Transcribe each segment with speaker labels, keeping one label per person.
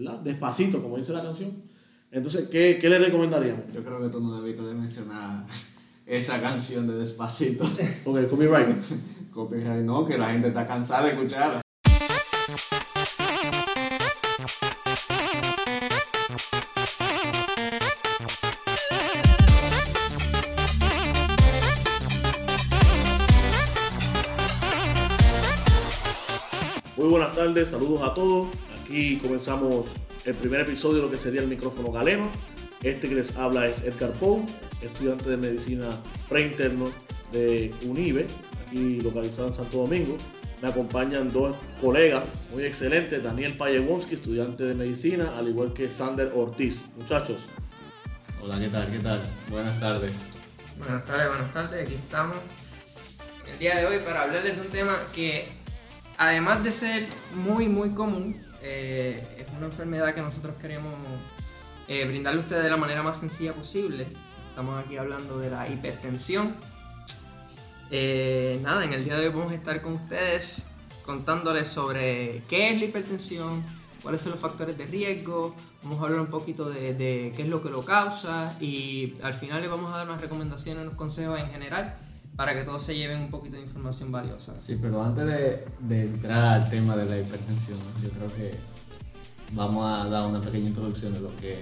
Speaker 1: ¿verdad? Despacito, como dice la canción. Entonces, ¿qué, qué le recomendaríamos?
Speaker 2: Yo creo que tú no debiste de mencionar esa canción de Despacito.
Speaker 1: Porque copyright.
Speaker 2: Copyright no, que la gente está cansada de escucharla.
Speaker 1: Muy buenas tardes, saludos a todos. Aquí comenzamos el primer episodio de lo que sería el micrófono galeno. Este que les habla es Edgar Pou, estudiante de medicina preinterno de UNIBE, aquí localizado en Santo Domingo. Me acompañan dos colegas muy excelentes, Daniel Payewonski, estudiante de medicina, al igual que Sander Ortiz. Muchachos,
Speaker 2: Hola, ¿qué tal? ¿Qué tal? Buenas tardes.
Speaker 3: Buenas tardes, buenas tardes, aquí estamos el día de hoy para hablarles de un tema que además de ser muy muy común, eh, es una enfermedad que nosotros queremos eh, brindarle a ustedes de la manera más sencilla posible. Estamos aquí hablando de la hipertensión. Eh, nada, en el día de hoy vamos a estar con ustedes contándoles sobre qué es la hipertensión, cuáles son los factores de riesgo, vamos a hablar un poquito de, de qué es lo que lo causa y al final les vamos a dar unas recomendaciones, unos consejos en general para que todos se lleven un poquito de información valiosa.
Speaker 2: Sí, pero antes de, de entrar al tema de la hipertensión, yo creo que vamos a dar una pequeña introducción de lo que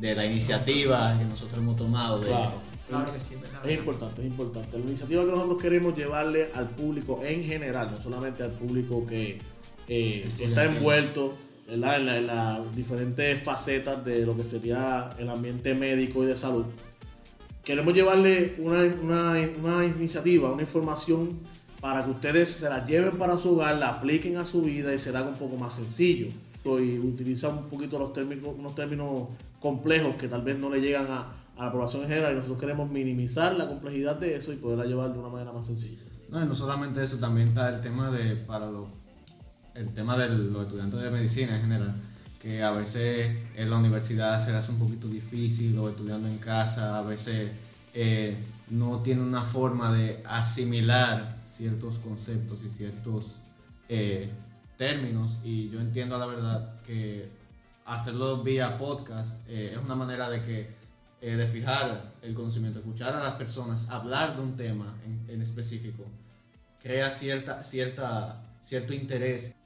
Speaker 2: de la iniciativa que nosotros hemos tomado de
Speaker 1: claro,
Speaker 3: Claro que sí,
Speaker 1: es importante, es importante. La iniciativa que nosotros queremos llevarle al público en general, no solamente al público que eh, está envuelto. En, la- en las diferentes facetas de lo que sería el ambiente médico y de salud. Queremos llevarle una, una- una iniciativa, una información para que ustedes se la lleven para su hogar, la apliquen a su vida y se haga un poco más sencillo. Y utiliza un poquito los términos, unos términos complejos que tal vez no le llegan a, a la población en general y nosotros queremos minimizar la complejidad de eso y poderla llevar de una manera más sencilla.
Speaker 2: No, y no solamente eso, también está el tema de para los el tema de los estudiantes de medicina en general, que a veces en la universidad se hace un poquito difícil o estudiando en casa, a veces eh, no tiene una forma de asimilar ciertos conceptos y ciertos eh, términos y yo entiendo la verdad que hacerlo vía podcast eh, es una manera de que de fijar el conocimiento, escuchar a las personas hablar de un tema en, en específico, crea cierta, cierta, cierto interés,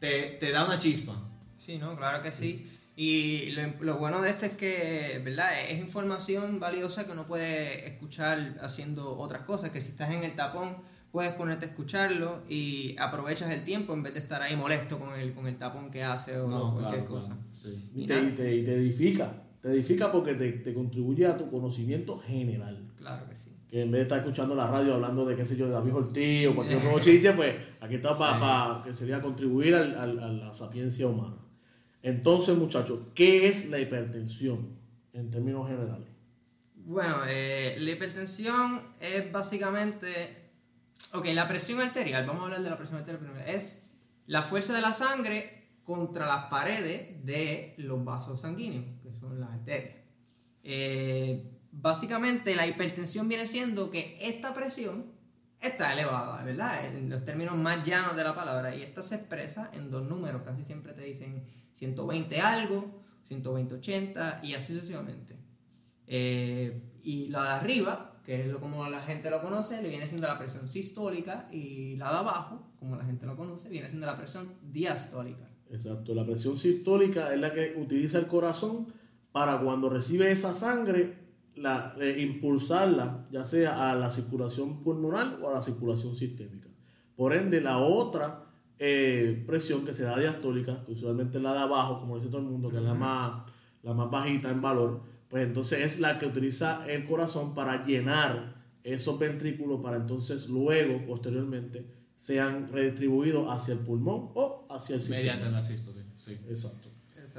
Speaker 2: te, te da una chispa.
Speaker 3: Sí, no, claro que sí. Y lo, lo bueno de esto es que, ¿verdad? Es información valiosa que uno puede escuchar haciendo otras cosas, que si estás en el tapón puedes ponerte a escucharlo y aprovechas el tiempo en vez de estar ahí molesto con el, con el tapón que hace o
Speaker 2: No,
Speaker 3: cualquier
Speaker 2: claro,
Speaker 3: cosa.
Speaker 2: claro, sí.
Speaker 1: Y
Speaker 3: Y
Speaker 1: te, y te- y te edifica, te edifica porque te, te contribuye a tu conocimiento general.
Speaker 3: Claro que sí.
Speaker 1: que en vez de estar escuchando la radio hablando de qué sé yo, de David Ortiz o cualquier otro chiche, pues aquí está para
Speaker 2: Sí.
Speaker 1: que sería contribuir al- al- a la sapiencia humana. Entonces, muchachos, ¿qué es la hipertensión en términos generales?
Speaker 3: Bueno, eh, la hipertensión es básicamente... Ok, la presión arterial, vamos a hablar de la presión arterial primero, es la fuerza de la sangre contra las paredes de los vasos sanguíneos, que son las arterias. Eh, básicamente la hipertensión viene siendo que esta presión está elevada, ¿verdad? En los términos más llanos de la palabra, y esta se expresa en dos números, casi siempre te dicen 120 algo, 120 80 y así sucesivamente. Eh, y la de arriba, que es lo como la gente lo conoce, le viene siendo la presión sistólica y la de abajo, como la gente lo conoce, viene siendo la presión diastólica.
Speaker 1: Exacto, la presión sistólica es la que utiliza el corazón para cuando recibe esa sangre, la, eh, impulsarla, ya sea a la circulación pulmonar o a la circulación sistémica. Por ende, la otra eh, presión que será diastólica, que usualmente es la de abajo, como dice todo el mundo, que es la más, la más bajita en valor, pues entonces es la que utiliza el corazón para llenar esos ventrículos para entonces luego, posteriormente, sean redistribuidos hacia el pulmón o hacia el sistema.
Speaker 2: Mediante la sístole, sí.
Speaker 1: Exacto.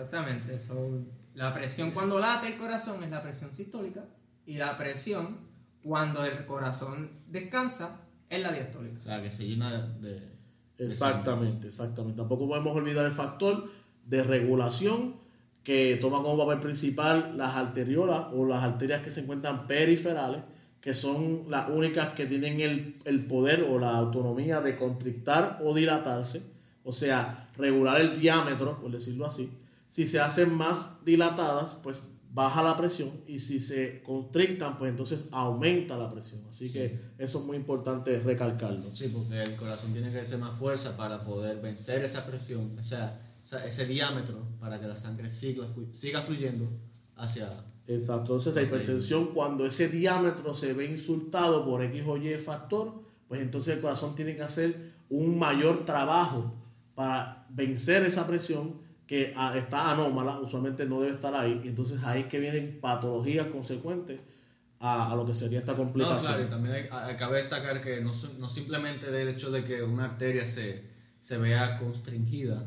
Speaker 3: Exactamente. so, la presión cuando late el corazón es la presión sistólica y la presión cuando el corazón descansa es la diastólica.
Speaker 2: O sea, que se llena de... de
Speaker 1: Exactamente, exactamente. Tampoco podemos olvidar el factor de regulación que toma como papel principal las arteriolas o las arterias que se encuentran periferales, que son las únicas que tienen el, el poder o la autonomía de constrictar o dilatarse, o sea, regular el diámetro, por decirlo así, Si se hacen más dilatadas, pues baja la presión y si se constrictan, pues entonces aumenta la presión. Así que eso es muy importante recalcarlo.
Speaker 2: Sí, porque el corazón tiene que hacer más fuerza para poder vencer esa presión, o sea, ese diámetro para que la sangre siga, siga fluyendo hacia...
Speaker 1: Exacto, entonces la hipertensión cuando ese diámetro se ve insultado por X o Y factor, pues entonces el corazón tiene que hacer un mayor trabajo para vencer esa presión que ah, está anómala, usualmente no debe estar ahí, y entonces ahí es que vienen patologías consecuentes a, a lo que sería esta complicación.
Speaker 2: No, claro, y también hay, cabe destacar que no, no, simplemente del hecho de que una arteria se, se vea constringida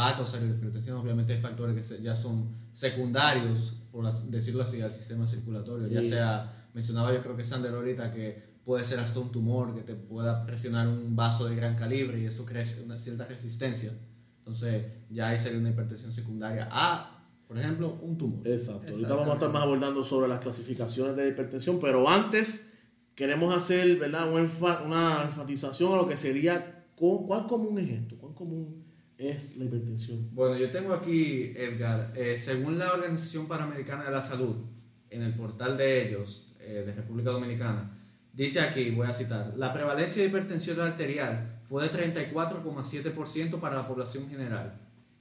Speaker 2: va a causar hipertensión, obviamente hay factores que ya son secundarios, por decirlo así, al sistema circulatorio, ya sea, mencionaba yo creo que Sander ahorita que puede ser hasta un tumor que te pueda presionar un vaso de gran calibre y eso crea una cierta resistencia entonces, ya ahí sería una hipertensión secundaria a, por ejemplo, un tumor.
Speaker 1: Exacto. Ahorita vamos a estar más abordando sobre las clasificaciones de la hipertensión, pero antes queremos hacer ¿verdad? Una, enfatización a lo que sería, ¿cuál común es esto? ¿Cuál común es la hipertensión?
Speaker 2: Bueno, yo tengo aquí, Edgar, eh, según la Organización Panamericana de la Salud, en el portal de ellos, eh, de República Dominicana, dice aquí, voy a citar, la prevalencia de hipertensión arterial fue de 34,7% para la población general.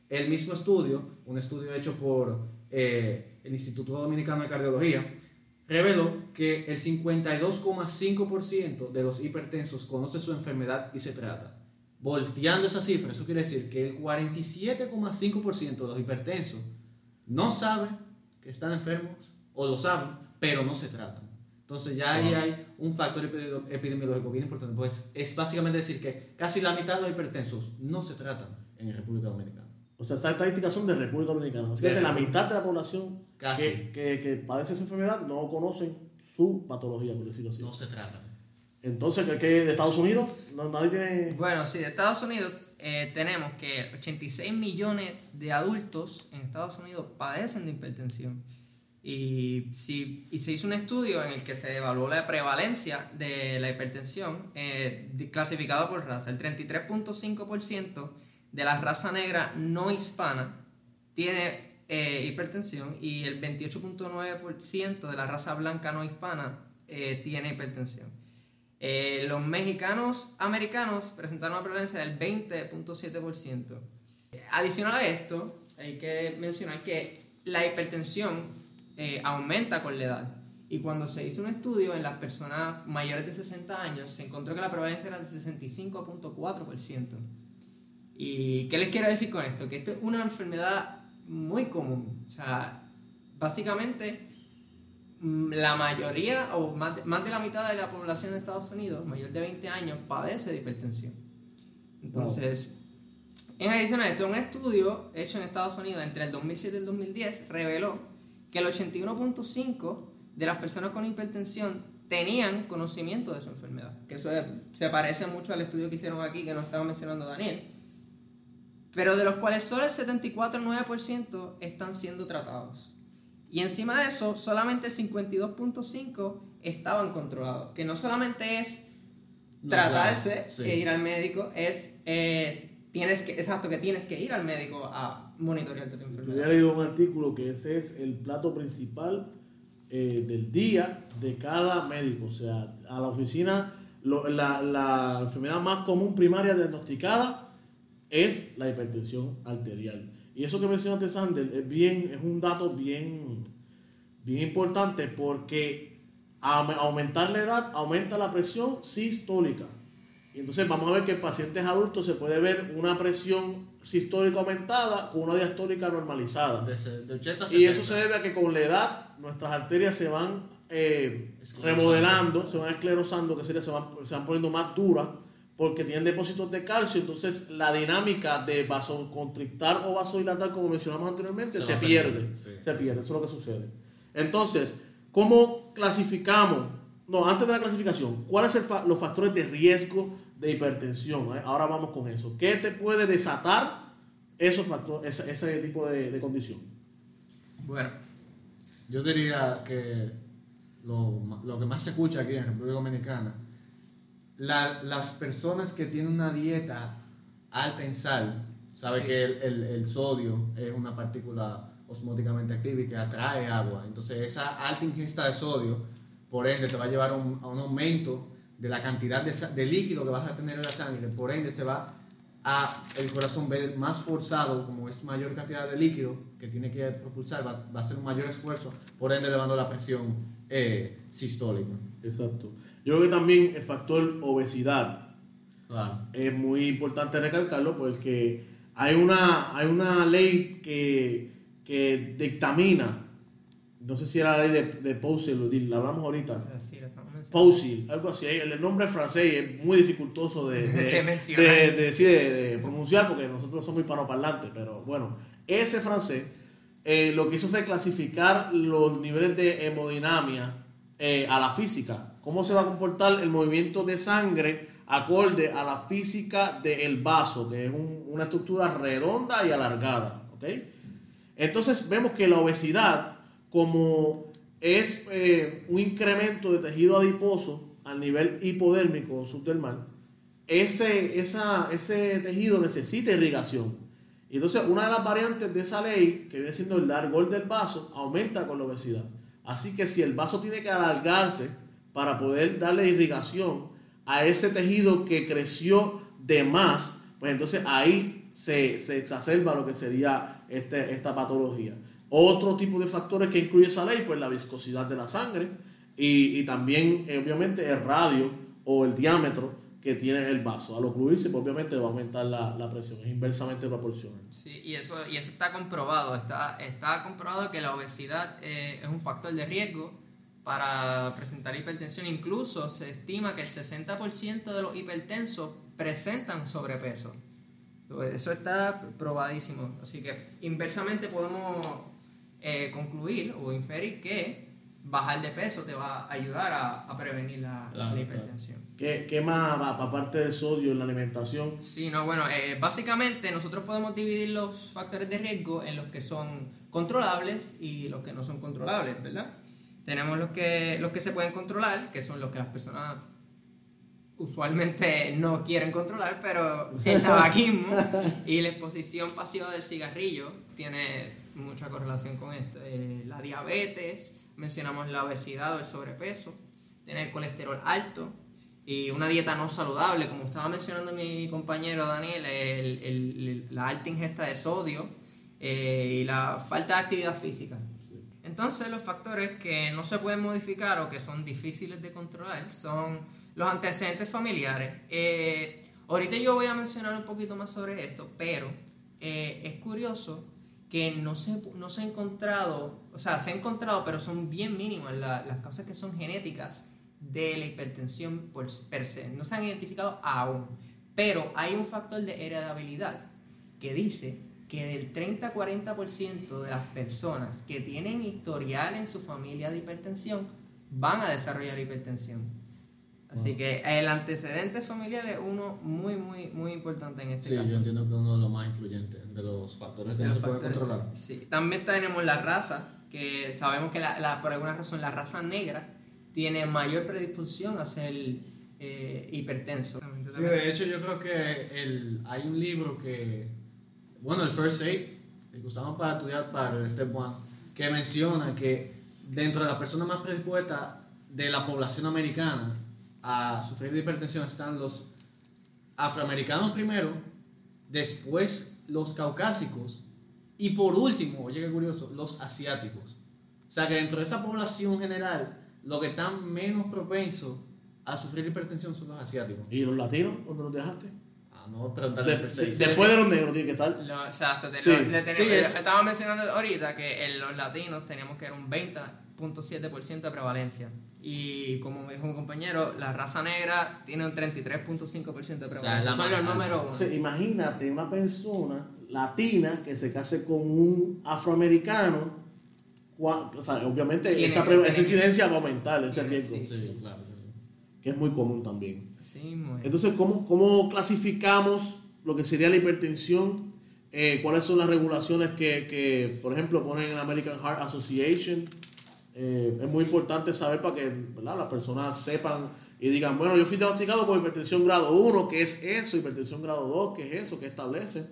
Speaker 2: El mismo estudio, un estudio hecho por eh, el Instituto Dominicano de Cardiología, reveló que el 52,5% de los hipertensos conoce su enfermedad y se trata. Volteando esa cifra, eso quiere decir que el 47,5% de los hipertensos no saben que están enfermos o lo saben, pero no se tratan. Entonces ya ahí hay un factor epidemiológico bien importante. Pues es básicamente decir que casi la mitad de los hipertensos no se tratan en República Dominicana.
Speaker 1: O sea, estas estadísticas son de República Dominicana. Así que la mitad de la población que, que, padece esa enfermedad no conocen su patología, por decirlo así.
Speaker 2: No se tratan.
Speaker 1: Entonces, ¿qué, de Estados Unidos? nadie tiene...
Speaker 3: Bueno, sí, de Estados Unidos eh, tenemos que 86 millones de adultos en Estados Unidos padecen de hipertensión. Y, si, y se hizo un estudio en el que se evaluó la prevalencia de la hipertensión eh, clasificado por raza. El 33.5% de la raza negra no hispana tiene eh, hipertensión y el 28.9% de la raza blanca no hispana eh, tiene hipertensión. los mexicanos americanos presentaron una prevalencia del 20.7%. Adicional a esto, hay que mencionar que la hipertensión eh, aumenta con la edad. Y cuando se hizo un estudio en las personas mayores de 60 años, se encontró que la prevalencia era del 65.4%. ¿Y qué les quiero decir con esto? Que esto es una enfermedad muy común. O sea, básicamente mm, la mayoría o más de, más de la mitad de la población de Estados Unidos, mayor de 20 años, padece de hipertensión. Entonces, en adición a esto, un estudio hecho en Estados Unidos entre el 2007 y el 2010 reveló que el 81.5% de las personas con hipertensión tenían conocimiento de su enfermedad. Que eso se parece mucho al estudio que hicieron aquí, que nos estaba mencionando Daniel. Pero de los cuales solo el 74,9% están siendo tratados. Y encima de eso, solamente el 52.5% estaban controlados. Que no solamente es tratarse e ir al médico, es, es, tienes que, exacto, que tienes que ir al médico a monitorear tu enfermedad.
Speaker 1: Yo había leído un artículo que ese es el plato principal eh, del día de cada médico. O sea, a la oficina, la, la, enfermedad más común primaria diagnosticada es la hipertensión arterial. Y eso que mencionaste, Sander, es, bien, es un dato bien, bien importante porque aumentar la edad aumenta la presión sistólica. Y entonces vamos a ver que en pacientes adultos se puede ver una presión sistólica aumentada con una diastólica normalizada. y eso se debe a que con la edad nuestras arterias se van eh, remodelando, se van esclerosando, que sería, se, van, se van poniendo más duras porque tienen depósitos de calcio, entonces la dinámica de vasoconstrictar o vasodilatar, como mencionamos anteriormente, se, pierde. Se pierde, eso es lo que sucede. Entonces, ¿cómo clasificamos? No, antes de la clasificación, ¿cuáles son los factores de riesgo de hipertensión. ¿eh? Ahora vamos con eso. ¿Qué te puede desatar esos factores, ese, tipo de, condición?
Speaker 2: Bueno, yo diría que lo, lo, que más se escucha aquí en República Dominicana, las personas que tienen una dieta alta en sal sabe que el, el- el sodio es una partícula osmóticamente activa y que atrae agua. Entonces esa alta ingesta de sodio, por ende, te va a llevar a un, a un aumento de la cantidad de, de líquido que vas a tener en la sangre. Por ende, se va a el corazón ver más forzado, como es mayor cantidad de líquido que tiene que propulsar, va, va a hacer un mayor esfuerzo, por ende elevando la presión eh, sistólica.
Speaker 1: Exacto. Yo creo que también el factor obesidad
Speaker 2: Claro.
Speaker 1: es muy importante recalcarlo porque hay una, hay una ley que, que dictamina, no sé si era la ley de, de la hablamos ahorita,
Speaker 3: mencionando.
Speaker 1: Poussey, algo así, el, nombre francés es muy dificultoso de, de,
Speaker 3: De
Speaker 1: de- sí, pronunciar porque nosotros somos hispanoparlantes, pero bueno, ese francés eh, lo que hizo fue clasificar los niveles de hemodinamia eh, a la física, cómo se va a comportar el movimiento de sangre acorde a la física del vaso, que es un- una estructura redonda y alargada, ¿ok? Entonces vemos que la obesidad, como es eh, un incremento de tejido adiposo al nivel hipodérmico o subdermal, ese, esa, ese tejido necesita irrigación. Y Entonces, una de las variantes de esa ley, que viene siendo el largor del vaso, aumenta con la obesidad. Así que si el vaso tiene que alargarse para poder darle irrigación a ese tejido que creció de más, pues entonces ahí se, exacerba lo que sería este, esta patología. Otro tipo de factores que incluye esa ley, pues la viscosidad de la sangre y, y también, eh, obviamente, el radio o el diámetro que tiene el vaso. Al ocluirse, pues, obviamente va a aumentar la, la presión, es inversamente proporcional.
Speaker 3: Sí, y eso, y eso está comprobado. Está, está comprobado que la obesidad eh, es un factor de riesgo para presentar hipertensión. Incluso se estima que el 60% de los hipertensos presentan sobrepeso. Eso está probadísimo. Así que inversamente podemos eh, concluir o inferir que bajar de peso te va a ayudar a, a prevenir la,
Speaker 2: Claro,
Speaker 3: la hipertensión.
Speaker 1: ¿Qué, qué más, aparte del sodio en la alimentación?
Speaker 3: Sí, no, bueno, eh, básicamente nosotros podemos dividir los factores de riesgo en los que son controlables y los que no son controlables, ¿verdad? Tenemos los que, los que se pueden controlar, que son los que las personas usualmente no quieren controlar, pero el tabaquismo y la exposición pasiva del cigarrillo tiene mucha correlación con esto. Eh, la diabetes, mencionamos la obesidad o el sobrepeso, tener colesterol alto y una dieta no saludable, como estaba mencionando mi compañero Daniel, el- el- la alta ingesta de sodio eh, y la falta de actividad física. Entonces los factores que no se pueden modificar o que son difíciles de controlar son los antecedentes familiares. Eh, ahorita yo voy a mencionar un poquito más sobre esto, pero eh, es curioso que no se, no se ha encontrado, o sea, se ha encontrado, pero son bien mínimas la- las causas que son genéticas de la hipertensión por, per se. No se han identificado aún, pero hay un factor de heredabilidad que dice que del 30-40% de las personas que tienen historial en su familia de hipertensión van a desarrollar hipertensión. Así que el antecedente familiar es uno muy, muy, muy importante en este
Speaker 2: Sí,
Speaker 3: caso.
Speaker 2: yo entiendo que uno de los más influyentes, de los factores que
Speaker 3: De
Speaker 2: no
Speaker 3: los
Speaker 2: se
Speaker 3: factores-
Speaker 2: controlar.
Speaker 3: Sí. También tenemos la raza, que sabemos que la, la- por alguna razón la raza negra tiene mayor predisposición a ser eh, hipertenso.
Speaker 2: Sí, de hecho yo creo que el, hay un libro que, bueno, el First Aid, que usamos para estudiar para el Step One, que menciona que dentro de las personas más predispuestas de la población americana a sufrir de hipertensión están los afroamericanos primero, después los caucásicos y por último, oye qué curioso, los asiáticos. O sea que dentro de esa población general, los que están menos propensos a sufrir hipertensión son los asiáticos.
Speaker 1: ¿Y los latinos? ¿Dónde los dejaste?
Speaker 2: Ah, no, pero
Speaker 1: De- después de los negros tiene que estar.
Speaker 3: Lo- exacto, te-
Speaker 1: Sí.
Speaker 3: lo- le tenemos-
Speaker 2: Sí, es-
Speaker 3: estaba mencionando ahorita que en los latinos teníamos que era un 20.7% de prevalencia. Y como me dijo un compañero, la raza negra tiene un 33.5% de
Speaker 2: O sea, es
Speaker 3: prevalencia.
Speaker 2: la
Speaker 3: Son los números uno.
Speaker 1: Entonces, imagínate una persona latina que se case con un afroamericano. o sea, obviamente
Speaker 3: Tiene
Speaker 1: esa, esa incidencia va a aumentar, ese
Speaker 3: tiene-
Speaker 1: riesgo,
Speaker 3: sí.
Speaker 2: Sí, claro. que sí.
Speaker 1: es muy común también.
Speaker 3: Sí, muy bien.
Speaker 1: Entonces, ¿cómo, cómo clasificamos lo que sería la hipertensión? Eh, ¿Cuáles son las regulaciones que, que, por ejemplo, ponen en la American Heart Association? Eh, es muy importante saber para que ¿verdad? las personas sepan y digan, bueno, yo fui diagnosticado con hipertensión grado 1, ¿qué es eso? Hipertensión grado 2, ¿qué es eso? ¿Qué establece?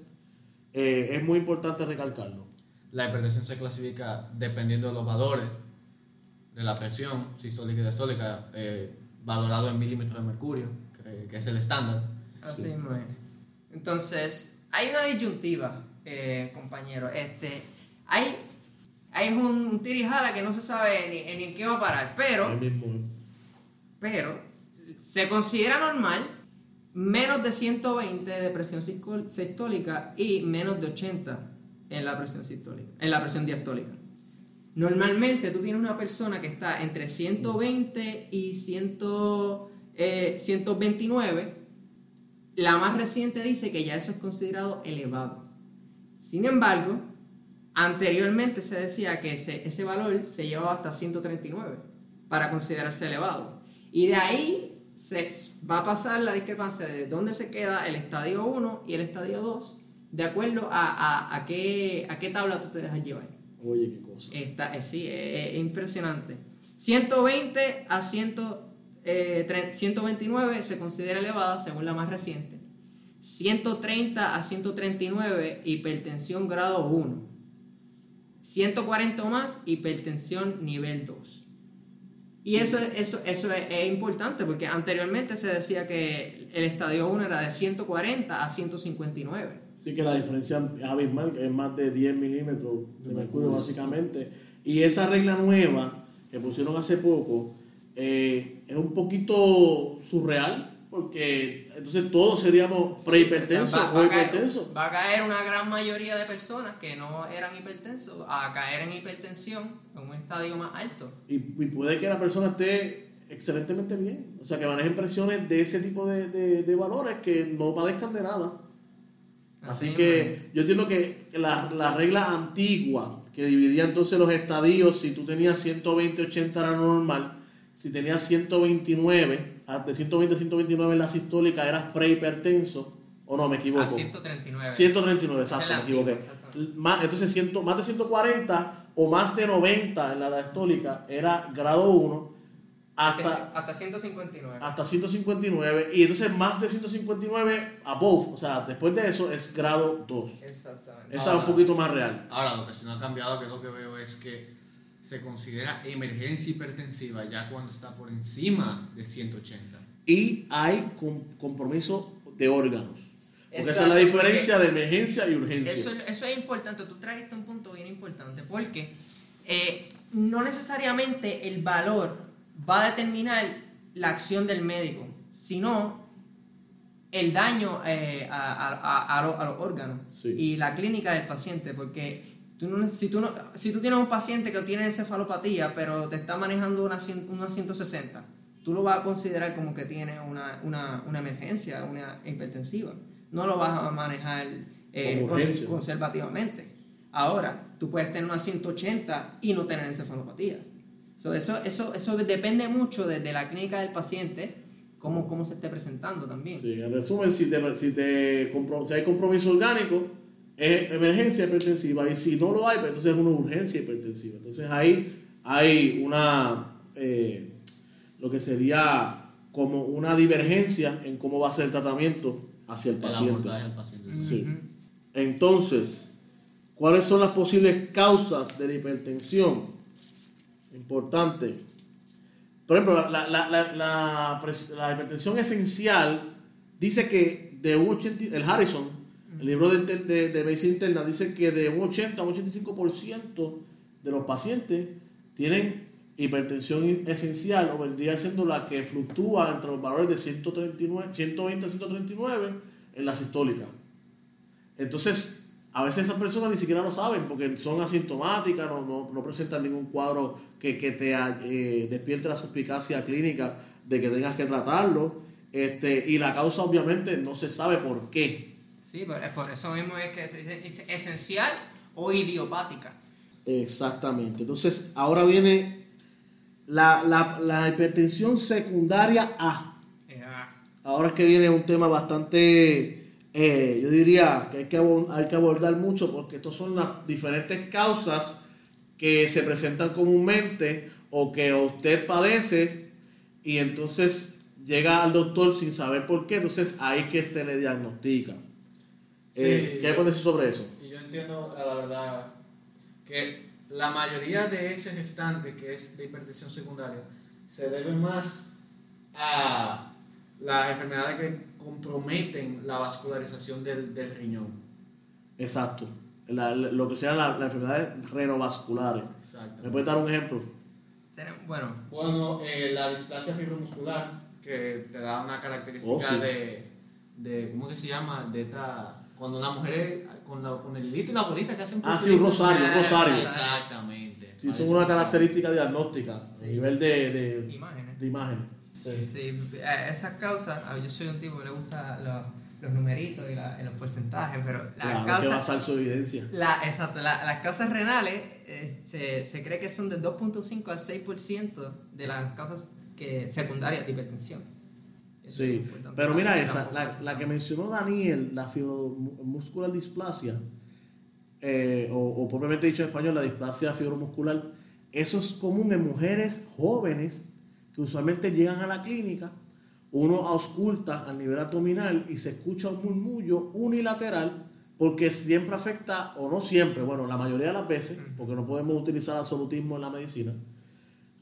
Speaker 1: eh, es muy importante recalcarlo.
Speaker 2: La hipertensión se clasifica dependiendo de los valores de la presión sistólica y diastólica, eh, valorado en milímetros de mercurio, que, que es el estándar.
Speaker 3: Así mismo es. Entonces, hay una disyuntiva, eh, compañero. Este, hay, hay un, un tirijala que no se sabe ni, ni en qué va a parar, pero,
Speaker 1: eh.
Speaker 3: pero se considera normal menos de 120 de presión sistólica y menos de 80 en la presión sistólica, en la presión diastólica. Normalmente tú tienes una persona que está entre 120 y 100, eh, 129. La más reciente dice que ya eso es considerado elevado. Sin embargo, anteriormente se decía que ese, ese valor se llevaba hasta 139 para considerarse elevado. Y de ahí se va a pasar la discrepancia de dónde se queda el estadio 1 y el estadio 2, de acuerdo a, a- a qué, a qué tabla tú te dejas llevar.
Speaker 1: Oye, qué cosa.
Speaker 3: Está, eh, sí, es, es impresionante. 120 a 100, eh, tre- 129 se considera elevada según la más reciente. 130 a 139 hipertensión grado 1. 140 o más hipertensión nivel 2. Y eso, eso, eso es, es importante porque anteriormente se decía que el estadio 1 era de 140 a 159.
Speaker 1: Sí que la diferencia es abismal, que es más de 10 milímetros de mercurio. básicamente. Y esa regla nueva que pusieron hace poco eh, es un poquito surreal porque entonces todos seríamos prehipertensos
Speaker 3: Va-
Speaker 1: o
Speaker 3: va
Speaker 1: hipertensos.
Speaker 3: Va a caer una gran mayoría de personas que no eran hipertensos a caer en hipertensión en un estadio más alto.
Speaker 1: Y, y puede que la persona esté excelentemente bien. O sea, que manejen presiones de ese tipo de, de- de valores que no padezcan de nada. Así, que yo entiendo que la, la regla antigua que dividía entonces los estadios, si tú tenías 120, 80 era lo normal, si tenías 129, ah, de 120 a 129 en la sistólica eras prehipertenso, o no, me equivoco.
Speaker 3: A 139.
Speaker 1: 139,
Speaker 3: Esa
Speaker 1: exacto, me equivoqué. Más, entonces, ciento- más de 140 o más de 90 en la diastólica era grado 1 hasta,
Speaker 3: hasta 159.
Speaker 1: hasta 159 y entonces más de 159 above, o sea, después de eso es grado 2.
Speaker 3: Exactamente.
Speaker 1: Esa es un poquito más real.
Speaker 2: Ahora, lo que sí no ha cambiado, que es lo que veo, es que se considera emergencia hipertensiva ya cuando está por encima de 180.
Speaker 1: Y hay com- compromiso de órganos. Porque esa es la diferencia de emergencia y urgencia.
Speaker 3: Eso, eso es importante, tú trajiste un punto bien importante, porque eh, no necesariamente el valor va a determinar la acción del médico, sino el daño eh, a, a- a- a lo- a los órganos
Speaker 1: Sí.
Speaker 3: y la clínica del paciente, porque tú no- si, tú no, si tú tienes un paciente que tiene encefalopatía, pero te está manejando una, una 160, tú lo vas a considerar como que tiene una, una, una emergencia, una hipertensiva. No lo vas a manejar eh, cons- conservativamente. Ahora, tú puedes tener una 180 y no tener encefalopatía. So, eso, eso, eso depende mucho de, de la clínica del paciente, cómo, cómo se esté presentando también.
Speaker 1: Sí, en resumen, si, te, si, te si hay compromiso orgánico, es emergencia hipertensiva. Y si no lo hay, pues entonces es una urgencia hipertensiva. Entonces ahí hay una, eh, lo que sería como una divergencia en cómo va a ser el tratamiento hacia el
Speaker 2: El
Speaker 1: paciente. Entonces, ¿cuáles son las posibles causas de la hipertensión? Importante. Por ejemplo, la, la- la- la- hipertensión esencial dice que de un 80, el Harrison, el libro de, de- medicina interna, dice que de un 80 a un 85% de los pacientes tienen hipertensión esencial o vendría siendo la que fluctúa entre los valores de 139, 120 a 139 en la sistólica. Entonces, a veces esas personas ni siquiera lo saben porque son asintomáticas, no, presentan ningún cuadro que, que te eh, despierte la suspicacia clínica de que tengas que tratarlo. Este, y la causa obviamente no se sabe por qué.
Speaker 3: Sí, por, por eso mismo es que es, es esencial o idiopática.
Speaker 1: Exactamente. Entonces, ahora viene la, la- la hipertensión secundaria A.
Speaker 3: Eh, ah,
Speaker 1: Ahora es que viene un tema bastante, eh, yo diría que hay que, hay que abordar mucho porque estas son las diferentes causas que se presentan comúnmente o que usted padece y entonces llega al doctor sin saber por qué, entonces ahí que se le diagnostica. Eh,
Speaker 2: Sí,
Speaker 1: ¿Qué puedes decir sobre eso?
Speaker 2: Y yo entiendo, la verdad, que la mayoría de ese gestante que es de hipertensión secundaria se debe más a las enfermedades que comprometen la vascularización del, del riñón.
Speaker 1: Exacto. La- la- lo que sean la- las enfermedades renovasculares.
Speaker 2: Exacto.
Speaker 1: ¿Me puedes dar un ejemplo?
Speaker 3: Bueno,
Speaker 2: Bueno, eh, la displasia fibromuscular, que te da una característica
Speaker 1: Oh, sí.
Speaker 2: de, de, ¿cómo que se llama? De esta, cuando la mujer es- con, la, con el hilito y la bolita que hacen
Speaker 1: Ah, sí, un rosario, un rosario.
Speaker 2: Exactamente.
Speaker 1: Sí, son una característica diagnóstica a
Speaker 3: Sí.
Speaker 1: nivel de, de,
Speaker 3: imágenes.
Speaker 1: de imagen.
Speaker 3: Sí, eh, esas causas, yo soy un tipo que le gusta los, los numeritos y, la- y los porcentajes, pero las
Speaker 1: Claro, hay que
Speaker 3: causas,
Speaker 1: basar su evidencia.
Speaker 3: la, exacto, la- las causas renales eh, se, se cree que son del 2.5 al 6% de las causas que, secundarias de hipertensión. Eso
Speaker 1: Sí, pero mira esa, la que mencionó Daniel, la fibromuscular displasia, eh, o, o propiamente dicho en español, la displasia fibromuscular, eso es común en mujeres jóvenes que usualmente llegan a la clínica, uno ausculta al nivel abdominal y se escucha un murmullo unilateral porque siempre afecta, o no siempre, bueno, la mayoría de las veces, porque no podemos utilizar absolutismo en la medicina,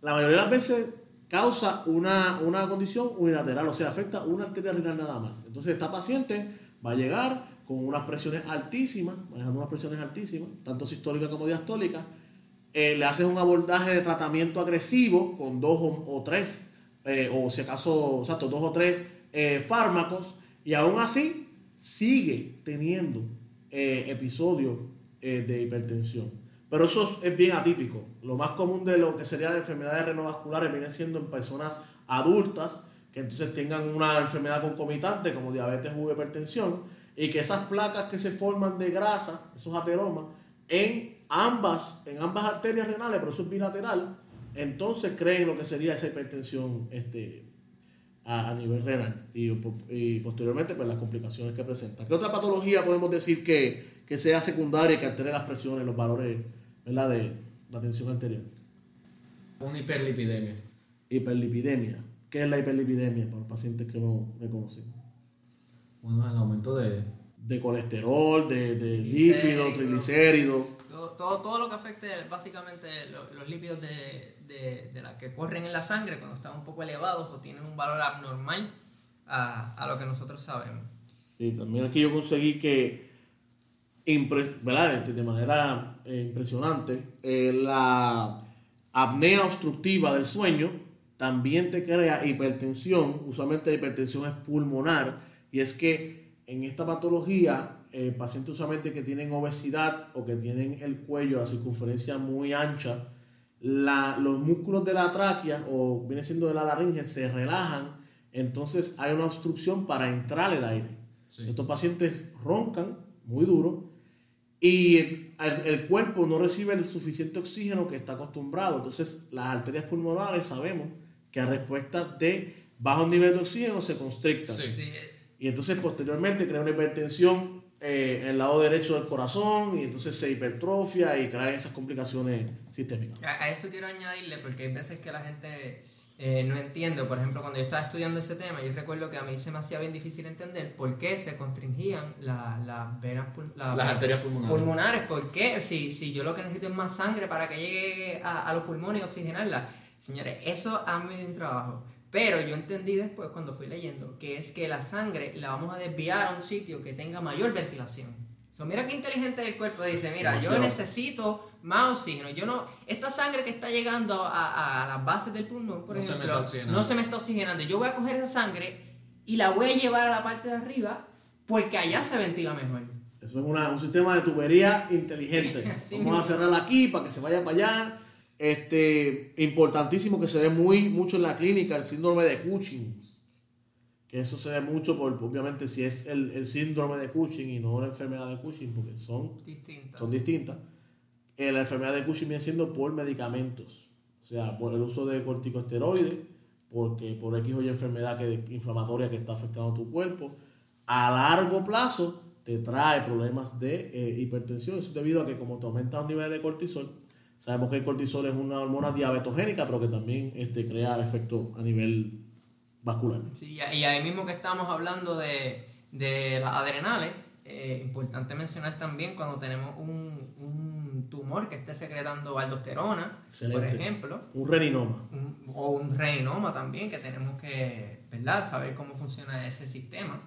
Speaker 1: la mayoría de las veces causa una, una condición unilateral, o sea, afecta una arteria renal nada más. Entonces, esta paciente va a llegar con unas presiones altísimas, manejando unas presiones altísimas, tanto sistólicas como diastólicas. Eh, le haces un abordaje de tratamiento agresivo con dos o, o tres, eh, o si acaso, exacto, dos o tres eh, fármacos, y aún así sigue teniendo episodios de hipertensión. Pero eso es, bien atípico. Lo más común de lo que serían enfermedades renovasculares viene siendo en personas adultas que entonces tengan una enfermedad concomitante como diabetes u hipertensión y que esas placas que se forman de grasa, esos ateromas, en ambas, en ambas arterias renales, pero eso es bilateral, entonces creen lo que sería esa hipertensión este, a, nivel renal y posteriormente pues las complicaciones que presenta. ¿Qué otra patología podemos decir que, que sea secundaria y que altere las presiones, los valores ¿verdad? de la tensión arterial?
Speaker 2: Una hiperlipidemia.
Speaker 1: Hiperlipidemia. ¿Qué es la hiperlipidemia para los pacientes que no reconocen?
Speaker 2: Bueno, el aumento de...
Speaker 1: De colesterol, de, de
Speaker 3: Triglicéridos.
Speaker 1: lípidos, triglicéridos.
Speaker 3: Todo, todo, todo lo que afecte básicamente lo- los lípidos de, de, de la que corren en la sangre cuando están un poco elevados o tienen un valor abnormal a, a lo que nosotros sabemos.
Speaker 1: Sí, también aquí yo conseguí que, ¿verdad? De- manera eh, impresionante, eh, la apnea obstructiva del sueño también te crea hipertensión. Usualmente la hipertensión es pulmonar y es que en esta patología, eh, pacientes usualmente que tienen obesidad o que tienen el cuello, la circunferencia muy ancha, la- los músculos de la tráquea o viene siendo de la laringe se relajan, entonces hay una obstrucción para entrar el aire.
Speaker 2: Sí.
Speaker 1: Estos pacientes roncan muy duro y el, el cuerpo no recibe el suficiente oxígeno que está acostumbrado. Entonces las arterias pulmonares sabemos que a respuesta de bajo nivel de oxígeno se constrictan.
Speaker 2: Sí.
Speaker 3: Sí,
Speaker 1: Y entonces posteriormente crea una hipertensión eh, en el lado derecho del corazón y entonces se hipertrofia y crea esas complicaciones sistémicas.
Speaker 3: A, a eso quiero añadirle porque hay veces que la gente eh, no entiende. Por ejemplo, cuando yo estaba estudiando ese tema, yo recuerdo que a mí se me hacía bien difícil entender por qué se constringían la- las venas la-
Speaker 2: Las arterias pulmonares.
Speaker 3: pulmonares. ¿Por qué? Si, si yo lo que necesito es más sangre para que llegue a, a los pulmones y oxigenarla. Señores, eso a mí me dio un trabajo. Pero yo entendí después, cuando fui leyendo, que es que la sangre la vamos a desviar a un sitio que tenga mayor ventilación. So, mira qué inteligente el cuerpo dice, mira, yo necesito más oxígeno. Yo no, esta sangre que está llegando a, a las bases del pulmón, por
Speaker 2: No se me
Speaker 3: ejemplo,
Speaker 2: está oxigenando.
Speaker 3: no se me está oxigenando. Yo voy a coger esa sangre y la voy a llevar a la parte de arriba porque allá se ventila mejor.
Speaker 1: Eso es una- un sistema de tubería inteligente.
Speaker 3: Así
Speaker 1: Vamos a
Speaker 3: mismo.
Speaker 1: cerrar aquí para que se vaya para allá. Este, importantísimo que se ve muy mucho en la clínica el síndrome de Cushing. Que eso se ve mucho por, obviamente, si es el, el síndrome de Cushing y no la enfermedad de Cushing, porque son,
Speaker 3: Distintas.
Speaker 1: son distintas. Eh, la enfermedad de Cushing viene siendo por medicamentos. O sea, por el uso de corticosteroides, porque por X o Y enfermedad que, inflamatoria que está afectando tu cuerpo. A largo plazo te trae problemas de eh, hipertensión. Eso es debido a que como te aumentan los niveles de cortisol, sabemos que el cortisol es una hormona diabetogénica, pero que también este, crea efecto a nivel vascular.
Speaker 3: Sí, y ahí mismo que estamos hablando de, de las adrenales, eh, importante mencionar también cuando tenemos un tumor que esté secretando aldosterona, por ejemplo,
Speaker 1: Un reninoma.
Speaker 3: un- o un renoma también, que tenemos que ¿verdad? saber cómo funciona ese sistema.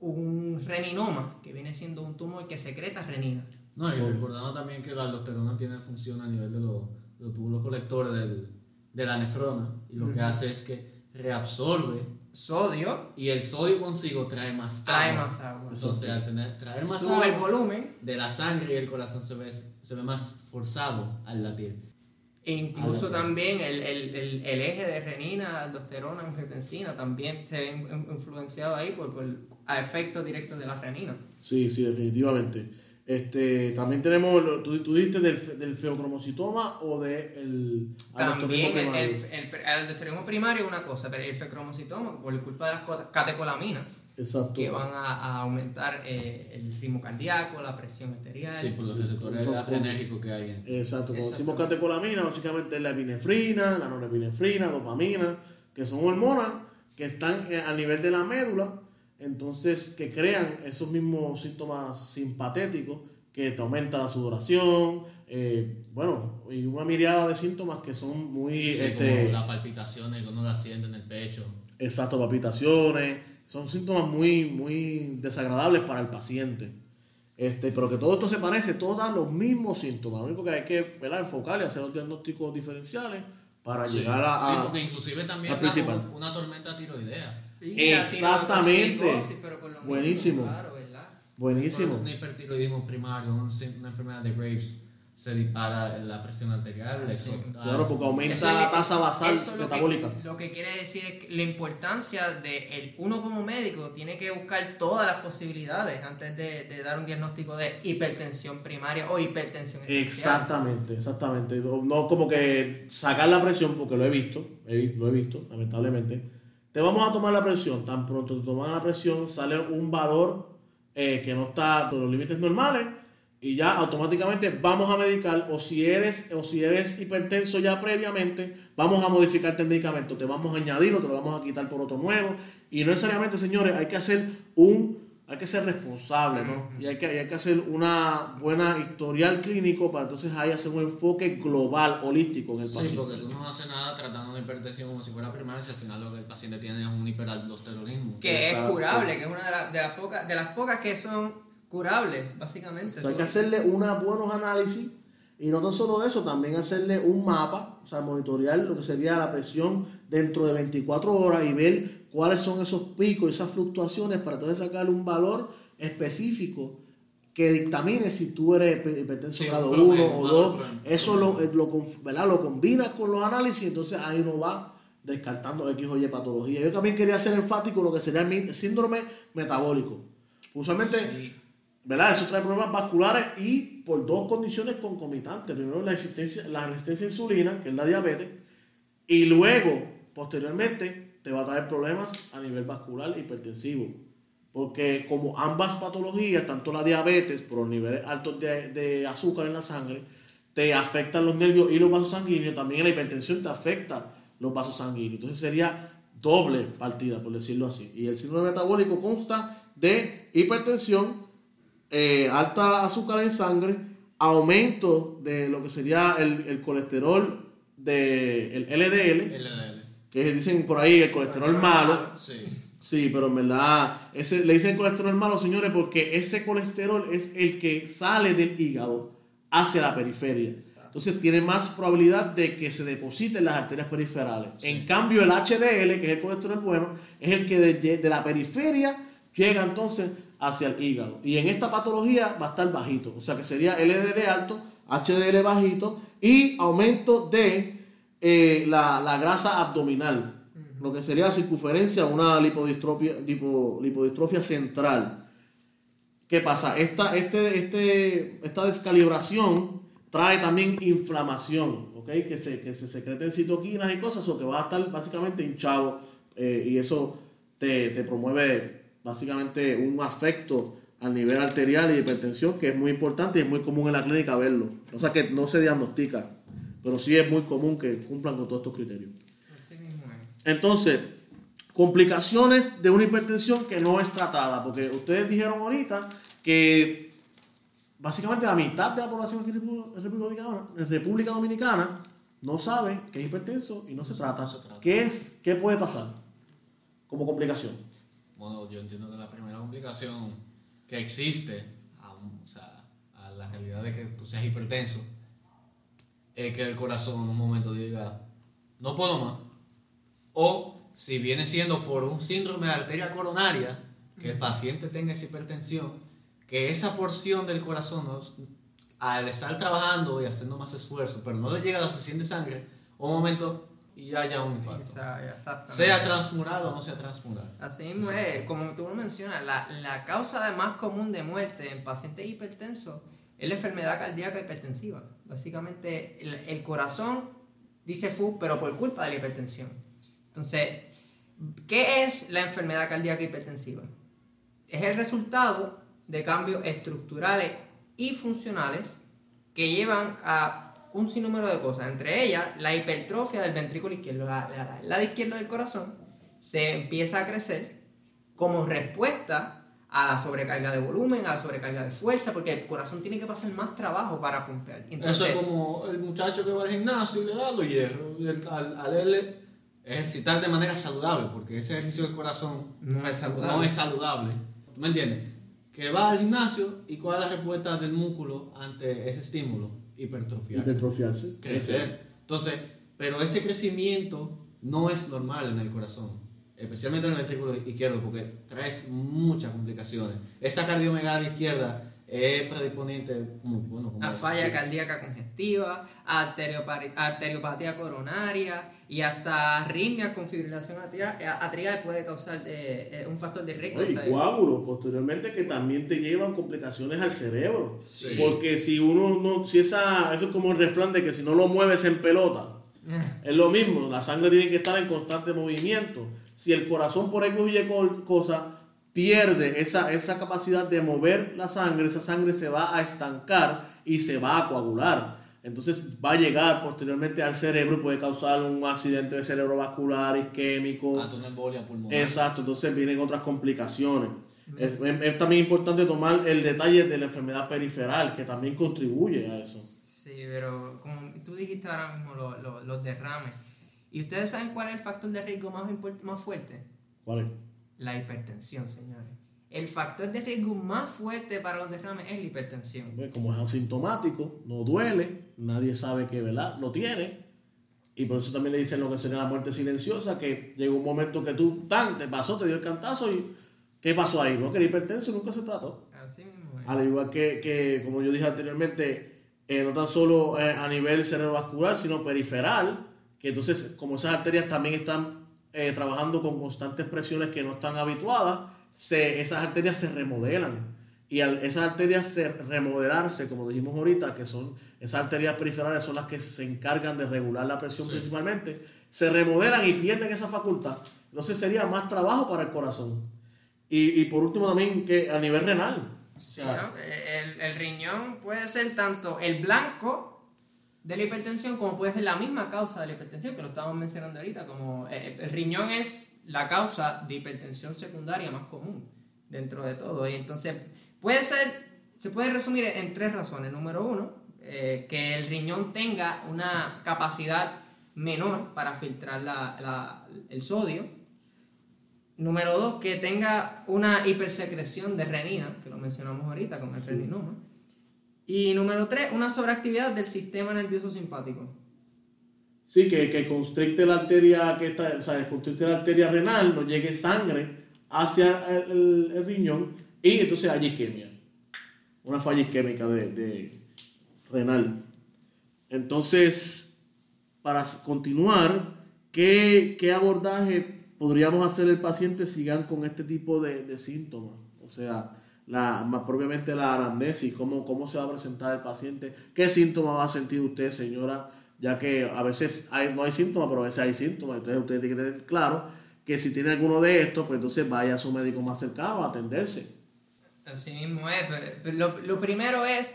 Speaker 3: Un reninoma, que viene siendo un tumor que secreta renina.
Speaker 2: No, y recordando también que la aldosterona tiene función a nivel de los, de los túbulos colectores del- de la nefrona y lo que hace es que reabsorbe
Speaker 3: Sodio
Speaker 2: y el sodio consigo trae más
Speaker 3: trae
Speaker 2: agua.
Speaker 3: más agua.
Speaker 2: Entonces, al tener, traer más
Speaker 3: Sube el
Speaker 2: agua
Speaker 3: volumen
Speaker 2: de la sangre y el corazón se ve, se ve más forzado al latir.
Speaker 3: e incluso también el, el, el, el eje de renina, aldosterona, angiotensina también se ve in- influenciado ahí por, por a efectos directos de la renina.
Speaker 1: Sí, sí, definitivamente. Este, también tenemos, lo- tú, tú dijiste del, del feocromocitoma o del
Speaker 3: También el, el, el, primario es una cosa, pero el feocromocitoma, por culpa de las co- catecolaminas,
Speaker 1: Exacto.
Speaker 3: que van a, a aumentar eh, el ritmo cardíaco, la presión arterial.
Speaker 2: Sí, por los receptores adrenérgicos que hay. en-
Speaker 1: Exacto, cuando decimos catecolamina, básicamente es la epinefrina, la norepinefrina, dopamina, que son hormonas que están eh, a nivel de la médula, entonces que crean esos mismos síntomas simpatéticos, que te aumenta la sudoración, eh, bueno, y una mirada de síntomas que son muy,
Speaker 2: Sí,
Speaker 1: este,
Speaker 2: como las palpitaciones que uno la siente en el pecho.
Speaker 1: exacto, palpitaciones, son síntomas muy, muy desagradables para el paciente. Este, pero que todo esto se parece, todos dan los mismos síntomas. Lo único que hay que ¿verdad? enfocar y hacer los diagnósticos diferenciales para
Speaker 2: Sí,
Speaker 1: llegar a.
Speaker 2: sí,
Speaker 1: a-
Speaker 2: porque inclusive también una tormenta tiroidea.
Speaker 1: Exactamente. Buenísimo.
Speaker 3: claro, ¿verdad?
Speaker 1: buenísimo.
Speaker 2: Un hipertiroidismo primario, una enfermedad de Graves, se dispara la presión arterial,
Speaker 3: Sí.
Speaker 2: exoftalmo.
Speaker 1: Claro, porque aumenta
Speaker 3: es
Speaker 1: la tasa basal
Speaker 3: que-
Speaker 1: metabólica.
Speaker 3: lo que quiere decir es que la importancia de el, uno como médico tiene que buscar todas las posibilidades antes de, de dar un diagnóstico de hipertensión primaria o hipertensión esencial.
Speaker 1: Exactamente, exactamente. No, no como que sacar la presión, porque lo he visto, he lo he visto, lamentablemente. Te vamos a tomar la presión, tan pronto te toman la presión, sale un valor eh, que no está por los límites normales y ya automáticamente vamos a medicar o si eres o si eres hipertenso ya previamente, vamos a modificarte el medicamento, te vamos a añadir o te lo vamos a quitar por otro nuevo. Y no necesariamente, señores, hay que hacer un hay que ser responsable, ¿no? Y hay que, y hay que hacer una buena historial clínico para entonces ahí hacer un enfoque global, holístico en el
Speaker 2: Sí,
Speaker 1: paciente.
Speaker 2: porque tú no haces nada tratando una hipertensión como si fuera primaria si al final lo que el paciente tiene es un hiperaldosteronismo.
Speaker 3: Que
Speaker 1: Exacto.
Speaker 3: es curable, que es una de, la- de las pocas, de las pocas que son curables, básicamente.
Speaker 1: O sea, hay que hacerle unos buenos análisis y no tan solo eso, también hacerle un mapa, o sea, monitorear lo que sería la presión dentro de 24 horas y ver cuáles son esos picos, esas fluctuaciones para entonces sacarle un valor específico que dictamine si tú eres hipertenso
Speaker 2: Sí,
Speaker 1: grado
Speaker 2: un
Speaker 1: 1
Speaker 2: promedio,
Speaker 1: o
Speaker 2: un
Speaker 1: 2.
Speaker 2: valor
Speaker 1: Eso lo, lo, ¿verdad? lo combinas con los análisis, entonces ahí uno va descartando X o Y patología. Yo también quería ser enfático en lo que sería el síndrome metabólico. Usualmente
Speaker 3: Sí.
Speaker 1: ¿verdad? Eso trae problemas vasculares y por dos condiciones concomitantes. Primero la, existencia, la resistencia a insulina, que es la diabetes, y luego, posteriormente, te va a traer problemas a nivel vascular hipertensivo. Porque como ambas patologías, tanto la diabetes por los niveles altos de, azúcar en la sangre, te afectan los nervios y los vasos sanguíneos, también la hipertensión te afecta los vasos sanguíneos. Entonces sería doble partida, por decirlo así. Y el síndrome metabólico consta de hipertensión, eh, alta azúcar en sangre, aumento de lo que sería el, colesterol de el LDL. Que dicen por ahí el colesterol malo.
Speaker 2: Sí.
Speaker 1: Sí, pero en verdad, ese, le dicen colesterol malo, señores, porque ese colesterol es el que sale del hígado hacia la periferia. Entonces tiene más probabilidad de que se deposite en las arterias periferales.
Speaker 2: Sí.
Speaker 1: En cambio, el HDL, que es el colesterol bueno, es el que de, de la periferia llega entonces hacia el hígado. Y en esta patología va a estar bajito. O sea que sería LDL alto, HDL bajito y aumento de eh, la, la grasa abdominal lo que sería la circunferencia, una lipodistrofia, lipo- lipodistrofia central. ¿Qué pasa? Esta, este, este, esta descalibración trae también inflamación, ¿ok? Que se, que se secreten citoquinas y cosas, o que va a estar básicamente hinchado eh, y eso te, te promueve básicamente un afecto al nivel arterial y hipertensión que es muy importante y es muy común en la clínica verlo. O sea que no se diagnostica, pero sí es muy común que cumplan con todos estos criterios. Entonces, complicaciones de una hipertensión que no es tratada, porque ustedes dijeron ahorita que básicamente la mitad de la población aquí en República Dominicana, en República Dominicana no sabe que es hipertenso y no se trata.
Speaker 2: No se trata.
Speaker 1: ¿Qué, es, ¿Qué puede pasar como complicación?
Speaker 2: Bueno, yo entiendo que la primera complicación que existe, aún, o sea, a la realidad de que tú seas hipertenso, es que el corazón en un momento diga, no puedo más. O si viene siendo por un síndrome de arteria coronaria, que el paciente tenga esa hipertensión, que esa porción del corazón, al estar trabajando y haciendo más esfuerzo, pero no le llega la suficiente sangre, un momento y haya un infarto. Sea transmurado o no sea transmurado.
Speaker 3: Así mismo es, como tú lo mencionas, la, la causa más común de muerte en pacientes hipertensos es la enfermedad cardíaca hipertensiva. Básicamente, el, corazón dice fu, pero por culpa de la hipertensión. Entonces, ¿qué es la enfermedad cardíaca hipertensiva? Es el resultado de cambios estructurales y funcionales que llevan a un sinnúmero de cosas, entre ellas la hipertrofia del ventrículo izquierdo, la, la- la- izquierdo del corazón, se empieza a crecer como respuesta a la sobrecarga de volumen, a la sobrecarga de fuerza, porque el corazón tiene que pasar más trabajo para pompear.
Speaker 2: Eso
Speaker 3: Entonces,
Speaker 2: es como el muchacho que va al gimnasio y le da los hierros. Al, al ejercitar de manera saludable, porque ese ejercicio del corazón
Speaker 3: no es saludable.
Speaker 2: no es saludable. ¿Tú me entiendes? Que va al gimnasio y cuál es la respuesta del músculo ante ese estímulo? Hipertrofiarse.
Speaker 1: Hipertrofiarse.
Speaker 2: crecer. Entonces, pero ese crecimiento no es normal en el corazón, especialmente en el ventrículo izquierdo, porque trae muchas complicaciones. Esa cardiomegalia izquierda es predisponente como, bueno, como
Speaker 3: a falla cardíaca congestiva, arteriopatía coronaria y hasta arritmias con fibrilación atria- eh, atrial puede causar eh, eh, un factor de riesgo.
Speaker 1: Y coágulos, posteriormente, que también te llevan complicaciones al cerebro.
Speaker 2: Sí.
Speaker 1: Porque si uno no, si esa, eso es como el refrán de que si no lo mueves en pelota, es lo mismo, la sangre tiene que estar en constante movimiento. Si el corazón por X col- cosa pierde esa, esa capacidad de mover la sangre, esa sangre se va a estancar y se va a coagular. Entonces va a llegar posteriormente al cerebro y puede causar un accidente cerebrovascular, isquémico.
Speaker 2: ante una embolia pulmonar.
Speaker 1: Exacto, entonces vienen otras complicaciones. Es, es- es también importante tomar el detalle de la enfermedad periferal, que también contribuye a eso.
Speaker 3: Sí, pero como tú dijiste ahora mismo, lo- lo- los derrames. ¿Y ustedes saben cuál es el factor de riesgo más, más fuerte?
Speaker 1: ¿Cuál es?
Speaker 3: La hipertensión, señores. El factor de riesgo más fuerte para los derrames es la hipertensión.
Speaker 1: Como es asintomático, no duele, nadie sabe que ¿verdad? lo tiene. Y por eso también le dicen lo que sería la muerte silenciosa, que llega un momento que tú, tan, te pasó, te dio el cantazo y ¿qué pasó ahí? No, que la hipertensión nunca se trató.
Speaker 3: Así mismo es.
Speaker 1: Al igual que, que, como yo dije anteriormente, eh, no tan solo eh, a nivel cerebrovascular, sino periferal, que entonces como esas arterias también están eh, trabajando con constantes presiones que no están habituadas, se, esas arterias se remodelan. Y al esas arterias se remodelarse, como dijimos ahorita, que son esas arterias periferales son las que se encargan de regular la presión
Speaker 2: Sí.
Speaker 1: principalmente, se remodelan y pierden esa facultad. Entonces sería más trabajo para el corazón. Y, y por último también que a nivel renal. O
Speaker 3: Sí,
Speaker 1: sea,
Speaker 3: ¿no? el, el riñón puede ser tanto el blanco de la hipertensión como puede ser la misma causa de la hipertensión, que lo estábamos mencionando ahorita, como eh, el riñón es la causa de hipertensión secundaria más común dentro de todo. Y entonces puede ser, se puede resumir en tres razones. Número uno, eh, que el riñón tenga una capacidad menor para filtrar la- la- el sodio. Número dos, que tenga una hipersecreción de renina, que lo mencionamos ahorita con el reninoma. Y número tres, una sobreactividad del sistema nervioso simpático.
Speaker 1: Sí, que, que constricte la arteria, que está, o constricte la arteria renal, no llegue sangre hacia el, riñón y entonces hay isquemia. Una falla isquémica de, renal. Entonces, para continuar, ¿qué, qué abordaje podríamos hacer el paciente si sigan con este tipo de, de síntomas? O sea, la, más propiamente la anamnesis, ¿cómo, cómo se va a presentar el paciente, qué síntomas va a sentir usted, señora, ya que a veces hay, no hay síntomas, pero a veces hay síntomas, entonces usted tiene que tener claro que si tiene alguno de estos, pues entonces vaya a su médico más cercano a atenderse.
Speaker 3: Así mismo es. pero- pero Lo, lo primero es,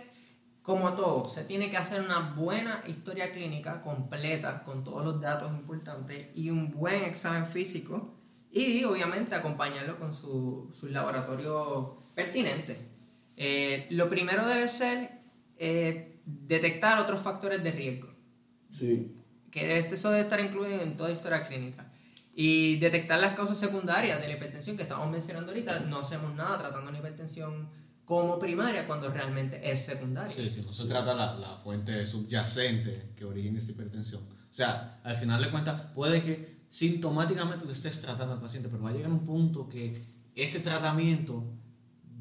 Speaker 3: como todo, se tiene que hacer una buena historia clínica completa con todos los datos importantes y un buen examen físico y obviamente acompañarlo con su, sus laboratorios pertinentes. Eh, lo primero debe ser eh, detectar otros factores de riesgo.
Speaker 1: Sí.
Speaker 3: Que este- eso debe estar incluido en toda historia clínica. Y detectar las causas secundarias de la hipertensión que estamos mencionando ahorita. No hacemos nada tratando una hipertensión como primaria cuando realmente es secundaria.
Speaker 2: Sí, sí, no se trata la, la fuente subyacente que origina esa hipertensión. O sea, al final de cuentas, puede que sintomáticamente lo estés tratando al paciente, pero va a llegar un punto que ese tratamiento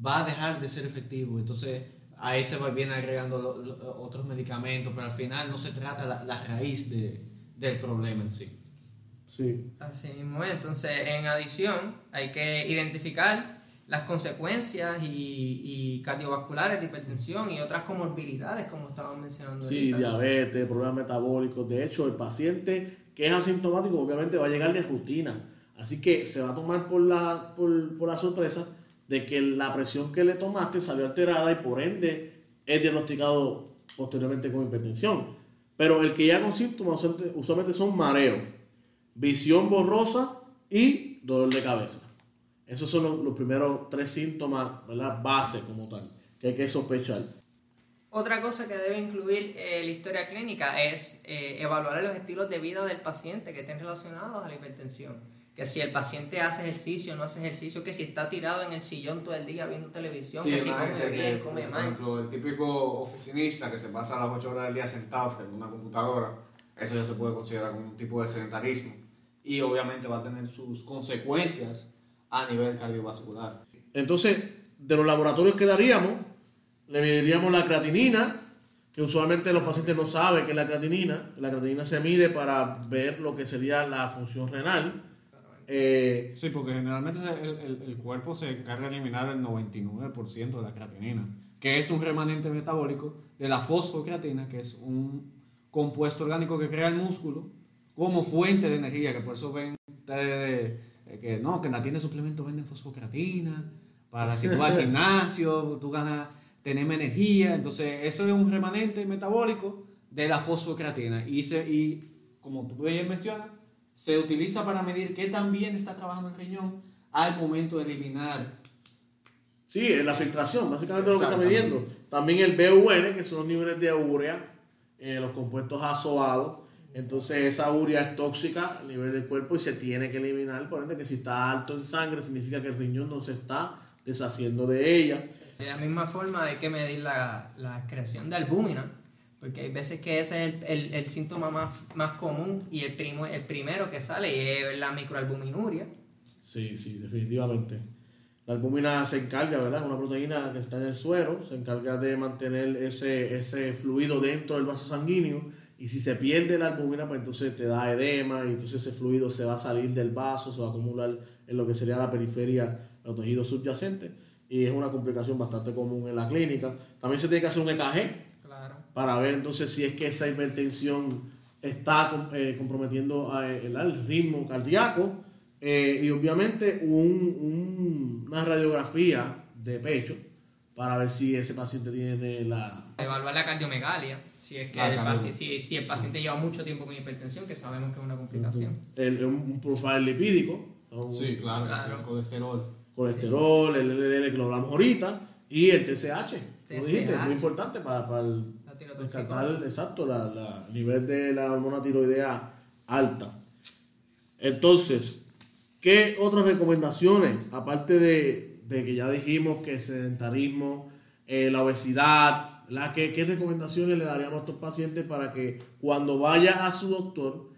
Speaker 2: va a dejar de ser efectivo. Entonces, ahí se va, viene agregando lo- lo- otros medicamentos, pero al final no se trata la, la raíz de- del problema en sí.
Speaker 1: Sí.
Speaker 3: Así mismo es. Entonces, en adición, hay que identificar las consecuencias y, y cardiovasculares de hipertensión y otras comorbilidades, como estábamos mencionando.
Speaker 1: Sí,
Speaker 3: ahorita.
Speaker 1: diabetes, problemas metabólicos. De hecho, el paciente que es asintomático obviamente va a llegar de rutina. Así que se va a tomar por la, por, por la sorpresa de que la presión que le tomaste salió alterada y por ende es diagnosticado posteriormente con hipertensión. Pero el que ya con síntomas usualmente- son mareo, visión borrosa y dolor de cabeza. Esos son los, los primeros tres síntomas, ¿verdad? Base como tal, que hay que sospechar.
Speaker 3: Otra cosa que debe incluir eh, la historia clínica es eh, evaluar los estilos de vida del paciente que estén relacionados a la hipertensión. Que si el paciente hace ejercicio, no hace ejercicio, que si está tirado en el sillón todo el día viendo televisión, que si come
Speaker 4: gente
Speaker 3: bien,
Speaker 4: que,
Speaker 3: come
Speaker 4: por
Speaker 3: mal.
Speaker 4: ejemplo, el típico oficinista que se pasa las 8 horas del día sentado frente a una computadora, eso ya se puede considerar como un tipo de sedentarismo. Y obviamente va a tener sus consecuencias a nivel cardiovascular.
Speaker 1: Entonces, de los laboratorios que daríamos, le mediríamos la creatinina, que usualmente los pacientes no saben que es la creatinina. La creatinina se mide para ver lo que sería la función renal. Eh,
Speaker 4: Sí, porque generalmente el, el- el cuerpo se encarga de eliminar el 99% de la creatinina, que es un remanente metabólico de la fosfocreatina, que es un compuesto orgánico que crea el músculo como fuente de energía, que por eso ven ustedes eh, que no, que en la tienda de suplementos venden fosfocreatina, para si tú vas al gimnasio, tú ganas, tenemos energía, entonces eso es un remanente metabólico de la fosfocreatina. Y, se, y como tú bien mencionas, se utiliza para medir qué tan bien está trabajando el riñón al momento de eliminar.
Speaker 1: sí, es la filtración, básicamente lo que está midiendo. También el BUN, que son los niveles de urea, eh, los compuestos azoados. Entonces esa urea es tóxica a nivel del cuerpo y se tiene que eliminar. Por ende, que si está alto en sangre, significa que el riñón no se está deshaciendo de ella.
Speaker 3: De la misma forma hay que medir la, la excreción de albúmina, porque hay veces que ese es el, el- el síntoma más, más común y el, primo, el primero que sale y es la microalbuminuria.
Speaker 1: Sí, sí, definitivamente. La albúmina se encarga, ¿verdad? Es una proteína que está en el suero, se encarga de mantener ese, ese fluido dentro del vaso sanguíneo y si se pierde la albúmina, pues entonces te da edema y entonces ese fluido se va a salir del vaso, se va a acumular en lo que sería la periferia, los tejidos subyacentes y es una complicación bastante común en la clínica. También se tiene que hacer un EKG. Para ver entonces si es que esa hipertensión está eh, comprometiendo a- el, el ritmo cardíaco eh, y obviamente un- un- una radiografía de pecho para ver si ese paciente tiene la...
Speaker 3: Evaluar la cardiomegalia, si es que
Speaker 4: Ah,
Speaker 3: el,
Speaker 4: cardio.
Speaker 3: paci- si, si el paciente lleva mucho tiempo con hipertensión, que sabemos que es una complicación.
Speaker 1: el- un, un profile lipídico, un
Speaker 4: Sí, claro, que sí,
Speaker 3: Claro.
Speaker 4: el colesterol.
Speaker 1: colesterol, el LDL que lo hablamos ahorita y el TSH, como dijiste,
Speaker 3: TSH.
Speaker 1: muy importante para, para el,
Speaker 3: La
Speaker 1: descartar exacto la, la- el nivel de la hormona tiroidea alta. Entonces, ¿qué otras recomendaciones? Aparte de, de que ya dijimos que el sedentarismo, eh, la obesidad, ¿verdad? ¿Qué, ¿qué recomendaciones le daríamos a estos pacientes para que cuando vaya a su doctor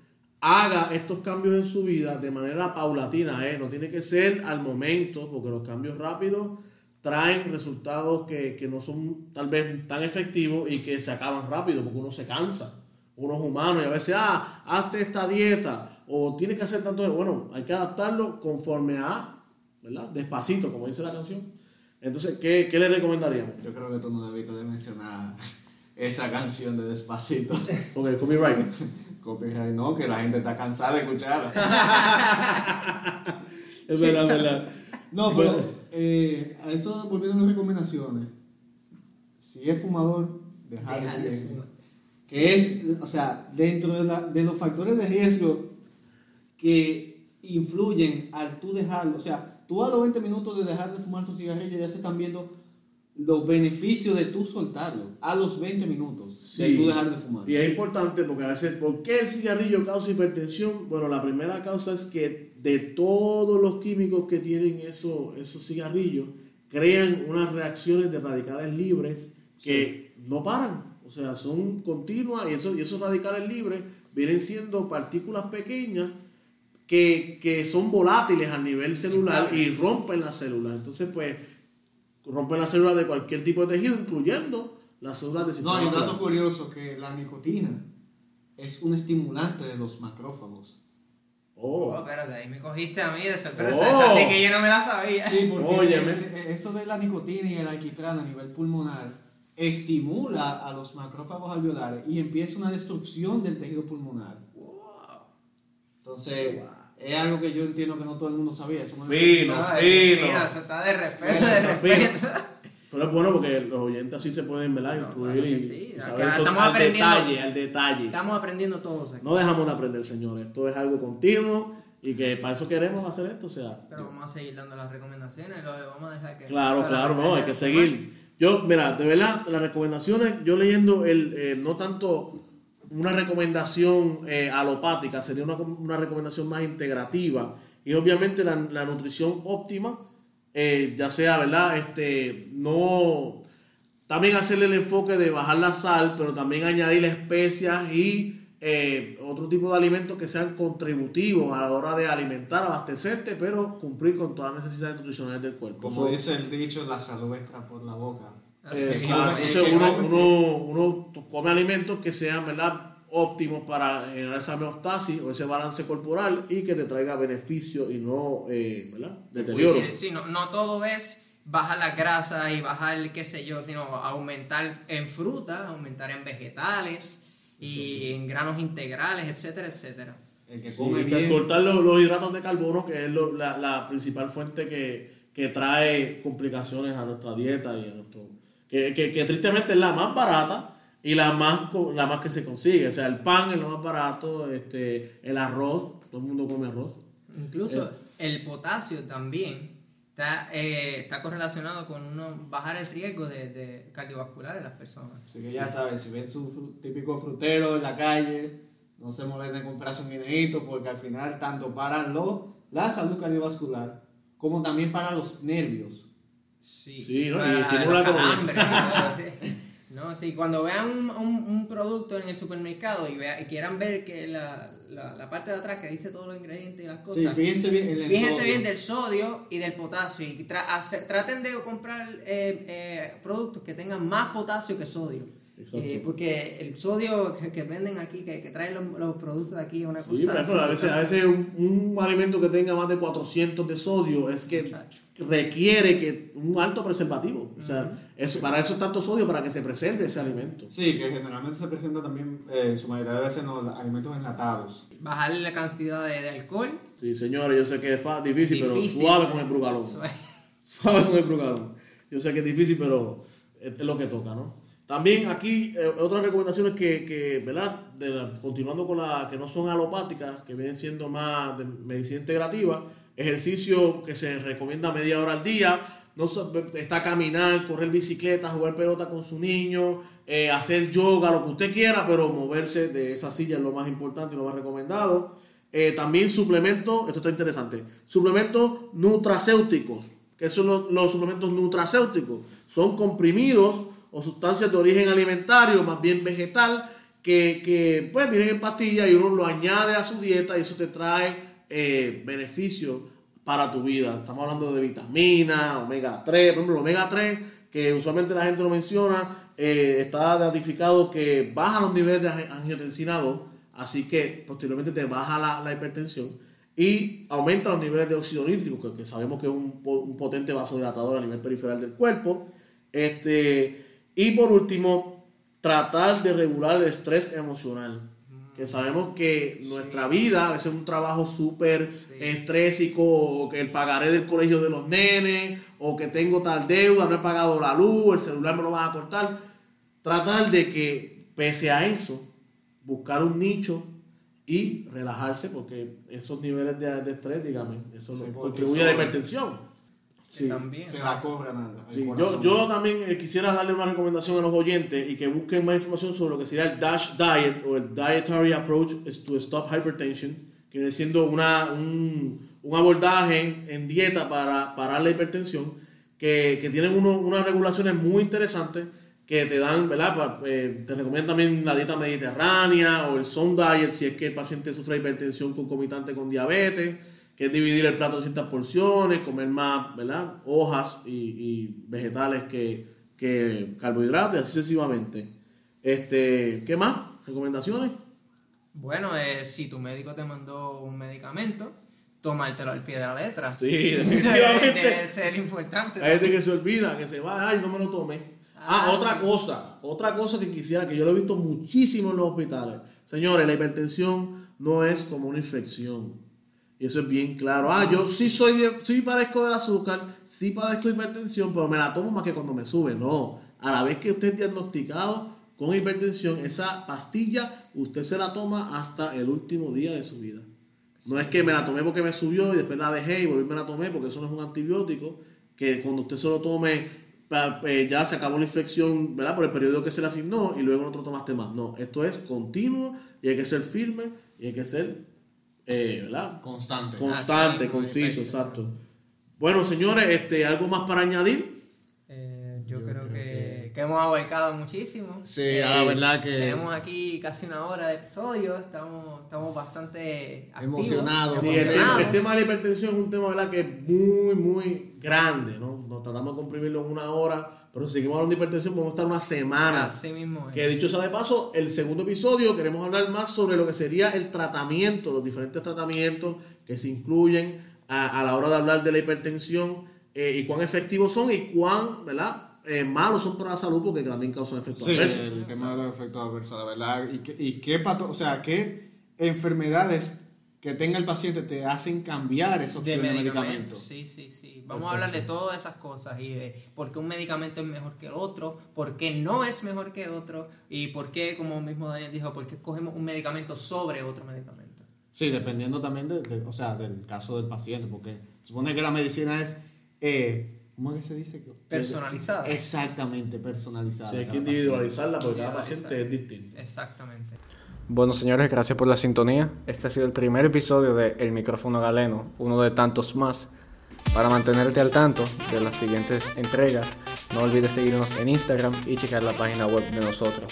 Speaker 1: haga estos cambios en su vida de manera paulatina? ¿eh? No tiene que ser al momento, porque los cambios rápidos traen resultados que, que no son tal vez tan efectivos y que se acaban rápido porque uno se cansa. Uno es humano y a veces, ah, hazte esta dieta o tienes que hacer tanto. Bueno, hay que adaptarlo conforme a, ¿verdad? Despacito, como dice la canción. Entonces, ¿qué, qué le recomendaríamos?
Speaker 4: Yo creo que tú no debiste de mencionar esa canción de Despacito.
Speaker 1: Porque copyright.
Speaker 4: Copyright, no, que la gente está cansada de escucharla.
Speaker 1: es verdad, es verdad.
Speaker 4: No, pero eh, a eso volviendo a las recomendaciones. Si es fumador, dejar de
Speaker 3: de
Speaker 4: ser.
Speaker 3: fumar.
Speaker 4: Que es, o sea, dentro de, la- de los factores de riesgo que influyen al tú dejarlo. O sea, tú a los 20 minutos de dejar de fumar tu cigarrillo ya se están viendo los beneficios de tú soltarlo. A los 20 minutos de
Speaker 1: Sí.
Speaker 4: tú dejar de fumar.
Speaker 1: Y es importante porque a veces, ¿por qué el cigarrillo causa hipertensión? Bueno, la primera causa es que de todos los químicos que tienen eso- esos cigarrillos, crean unas reacciones de radicales libres que no paran. O sea, son continuas y, eso, y esos radicales libres vienen siendo partículas pequeñas que, que son volátiles a nivel celular y rompen la célula. Entonces, pues, rompen la célula de cualquier tipo de tejido, incluyendo las células de
Speaker 4: No,
Speaker 1: sistema
Speaker 4: y un dato curioso que la nicotina es un estimulante de los macrófagos.
Speaker 3: Oh,
Speaker 1: Oh.
Speaker 3: espérate, ahí me cogiste a mí de sorpresa.
Speaker 1: Oh.
Speaker 3: Esa sí que yo no me la sabía.
Speaker 4: Sí, porque
Speaker 1: Óyeme.
Speaker 4: eh, eso de la nicotina y el alquitrán a nivel pulmonar estimula a los macrófagos alveolares y empieza una destrucción del tejido pulmonar. Entonces, es algo que yo entiendo que no todo el mundo sabía. Eso
Speaker 1: Fino.
Speaker 3: No,
Speaker 1: fino.
Speaker 3: Mira, eso está de respeto, de respeto.
Speaker 1: Pero es bueno porque los oyentes así se pueden ¿verdad?
Speaker 3: No,
Speaker 1: instruir
Speaker 3: claro sí.
Speaker 1: y saber eso
Speaker 3: estamos
Speaker 1: al
Speaker 3: aprendiendo-
Speaker 1: detalle, al detalle.
Speaker 3: Estamos aprendiendo todos aquí.
Speaker 1: No dejamos de aprender, señores. Esto es algo continuo y que para eso queremos hacer esto. O sea,
Speaker 3: Pero vamos a seguir dando las recomendaciones. Lo vamos a dejar que.
Speaker 1: claro, claro,
Speaker 3: la-
Speaker 1: no, hay que seguir. Yo, mira, de verdad, las recomendaciones, yo leyendo el, eh, no tanto una recomendación eh, alopática, sería una, una recomendación más integrativa y obviamente la, la nutrición óptima, eh, ya sea, ¿verdad? Este, no, también hacerle el enfoque de bajar la sal, pero también añadir especias y eh, otro tipo de alimentos que sean contributivos a la hora de alimentar, abastecerte, pero cumplir con todas las necesidades nutricionales del cuerpo.
Speaker 4: Como dice el dicho, la salud entra por la boca.
Speaker 1: Eh, exacto.
Speaker 3: es
Speaker 1: Entonces uno, uno, uno come alimentos que sean ¿verdad? Óptimos para generar esa homeostasis o ese balance corporal y que te traiga beneficio y no eh, ¿verdad? deterioro.
Speaker 3: Sí, sí, no, no todo es bajar la grasa y bajar, qué sé yo, sino aumentar en fruta, aumentar en vegetales y en granos integrales, etcétera, etcétera.
Speaker 4: El que
Speaker 1: Sí,
Speaker 4: come
Speaker 1: y
Speaker 4: bien.
Speaker 1: cortar los, los hidratos de carbono, que es lo- la, la principal fuente que, que trae complicaciones a nuestra dieta y a nuestro... Que, que, que tristemente es la más barata y la más, la más que se consigue. O sea, el pan es lo más barato, este, el arroz, todo el mundo come arroz.
Speaker 3: Incluso
Speaker 1: Eh.
Speaker 3: el potasio también está, eh, está correlacionado con uno, bajar el riesgo de, de cardiovascular en las personas.
Speaker 4: Así que ya saben, si ven su fru- típico frutero en la calle, no se molesten en comprarse un guineíto porque al final tanto para lo, la salud cardiovascular como también para los nervios.
Speaker 3: Sí,
Speaker 1: Sí, ¿no? Y estimula
Speaker 3: ¿no? Sí. Cuando vean un, un- un producto en el supermercado y, vea- y quieran ver que la, la, la parte de atrás que dice todos los ingredientes y las
Speaker 4: Sí,
Speaker 3: cosas,
Speaker 4: fíjense bien en el
Speaker 3: fíjense
Speaker 4: sodio.
Speaker 3: bien del sodio y del potasio y tra- hace- traten de comprar eh, eh, productos que tengan más potasio que sodio.
Speaker 1: Exacto.
Speaker 3: Eh, porque el sodio que, que venden aquí, que, que traen los, los productos de aquí, es una cosa.
Speaker 1: Sí, por ejemplo, a veces, a veces un, un alimento que tenga más de 400 de sodio es que requiere que un alto preservativo. O sea, eso, para eso es tanto sodio, para que se preserve ese alimento.
Speaker 4: Sí, que generalmente se presenta también eh, en su mayoría de veces en los alimentos enlatados.
Speaker 3: Bajarle la cantidad de, de alcohol.
Speaker 1: Sí, señores, yo sé que es difícil,
Speaker 3: Difícil.
Speaker 1: pero suave con el brugalón.
Speaker 3: Suave.
Speaker 1: Suave con el brugalón. Yo sé que es difícil, pero es lo que toca, ¿no? También aquí, eh, otras recomendaciones que, que ¿verdad? Continuando con las que no son alopáticas, que vienen siendo más de medicina integrativa, ejercicio que se recomienda media hora al día, no está caminar, correr bicicleta, jugar pelota con su niño, eh, hacer yoga, lo que usted quiera, pero moverse de esa silla es lo más importante y lo más recomendado. Eh, también suplementos, esto está interesante, suplementos nutracéuticos. ¿Qué son los suplementos nutracéuticos? Son comprimidos o sustancias de origen alimentario, más bien vegetal, que, que, pues vienen en pastillas y uno lo añade a su dieta y eso te trae eh, beneficios para tu vida. Estamos hablando de vitaminas, omega 3, por ejemplo, el omega 3, que usualmente la gente lo menciona, eh, está ratificado que baja los niveles de ang- angiotensina 2, así que posteriormente te baja la, la hipertensión y aumenta los niveles de óxido nítrico, que, sabemos que es un potente vasodilatador a nivel periferal del cuerpo. Este, y por último, tratar de regular el estrés emocional. Que sabemos que nuestra vida a veces es un trabajo súper estrésico, o que el pagaré del colegio de los nenes, o que tengo tal deuda, no he pagado la luz, el celular me lo van a cortar. Tratar de que, pese a eso, buscar un nicho y relajarse porque esos niveles de, de estrés, dígame, eso
Speaker 4: Sí,
Speaker 1: contribuye a la hipertensión. Sí.
Speaker 3: También.
Speaker 4: Se la cobran
Speaker 1: Sí, yo, yo también eh, quisiera darle una recomendación a los oyentes y que busquen más información sobre lo que sería el DASH Diet o el Dietary Approach to Stop Hypertension, que viene siendo una, un, un abordaje en, en dieta para parar la hipertensión, que, que tienen uno- unas regulaciones muy interesantes que te dan, ¿verdad? Pa- eh, te recomiendan también la dieta mediterránea o el Zone Diet si es que el paciente sufre hipertensión concomitante con diabetes que es dividir el plato en ciertas porciones, comer más, ¿verdad? Hojas y, y vegetales que, que carbohidratos y así sucesivamente. Este, ¿Qué más? ¿Recomendaciones?
Speaker 3: Bueno, eh, si tu médico te mandó un medicamento, tomártelo al pie de la letra.
Speaker 1: Sí, definitivamente.
Speaker 3: debe ser importante.
Speaker 1: Hay gente que se olvida, que se va, ay, no me lo tomé. Ah,
Speaker 3: Ah,
Speaker 1: otra
Speaker 3: sí.
Speaker 1: cosa, otra cosa que quisiera, que yo lo he visto muchísimo en los hospitales. Señores, la hipertensión no es como una infección. Y eso es bien claro. Ah, yo sí soy, sí padezco del azúcar, sí padezco de hipertensión, pero me la tomo más que cuando me sube. No, a la vez que usted es diagnosticado con hipertensión, esa pastilla usted se la toma hasta el último día de su vida. No es que me la tomé porque me subió y después la dejé y volví me la tomé porque eso no es un antibiótico, que cuando usted se lo tome eh, ya se acabó la infección, ¿verdad? Por el periodo que se le asignó y luego no te tomaste más. No, esto es continuo y hay que ser firme y hay que ser, eh, ¿verdad?
Speaker 2: Constante.
Speaker 1: Constante,
Speaker 3: Así,
Speaker 1: conciso, exacto. Bueno, señores, este, ¿algo más para añadir?
Speaker 3: Eh, yo,
Speaker 2: Yo
Speaker 3: creo,
Speaker 2: creo
Speaker 3: que,
Speaker 2: que-
Speaker 3: que hemos abarcado muchísimo.
Speaker 2: Sí,
Speaker 3: Eh,
Speaker 2: la verdad que
Speaker 3: Tenemos aquí casi una hora de episodio, estamos, estamos bastante
Speaker 2: Emocionados.
Speaker 1: Sí, el,
Speaker 3: emocionados.
Speaker 1: tema, el tema de la hipertensión es un tema ¿verdad? que es muy, muy grande, ¿no? Nos tratamos de comprimirlo en una hora, pero si seguimos hablando de hipertensión podemos estar una semana.
Speaker 3: Así mismo es.
Speaker 1: Que dicho sea de paso, el segundo episodio queremos hablar más sobre lo que sería el tratamiento, los diferentes tratamientos que se incluyen a, a la hora de hablar de la hipertensión eh, y cuán efectivos son y cuán ¿verdad? Eh, malos son para la salud porque también causan efectos
Speaker 4: Sí,
Speaker 1: adversos.
Speaker 4: el tema de los efectos adversos, la verdad. Y, qué- y qué pato, o sea, qué enfermedades que tenga el paciente te hacen cambiar esa
Speaker 3: de
Speaker 4: opción de
Speaker 3: medicamentos.
Speaker 4: medicamento.
Speaker 3: Sí, sí, sí. Vamos a hablar de todas esas cosas y de por qué un medicamento es mejor que el otro, por qué no es mejor que otro y por qué, como mismo Daniel dijo, por qué escogemos un medicamento sobre otro medicamento.
Speaker 4: Sí, dependiendo también de, de- o sea, del caso del paciente, porque supone que la medicina es, eh, ¿cómo es que se dice?
Speaker 3: Personalizada.
Speaker 4: Exactamente, personalizada.
Speaker 1: Sí, hay que individualizarla porque cada paciente es distinto.
Speaker 3: Exactamente.
Speaker 5: Bueno, señores, gracias por la sintonía. Este ha sido el primer episodio de El micrófono galeno, uno de tantos más. Para mantenerte al tanto de las siguientes entregas, no olvides seguirnos en Instagram y checar la página web de nosotros.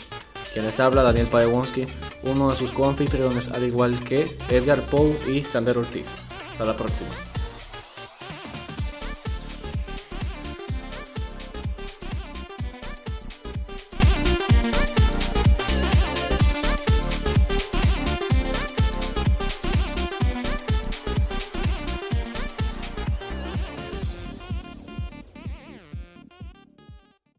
Speaker 5: Quien les habla, Daniel Paewonski, uno de sus coanfitriones, al igual que Edgar Poe y Sander Ortiz. Hasta la próxima.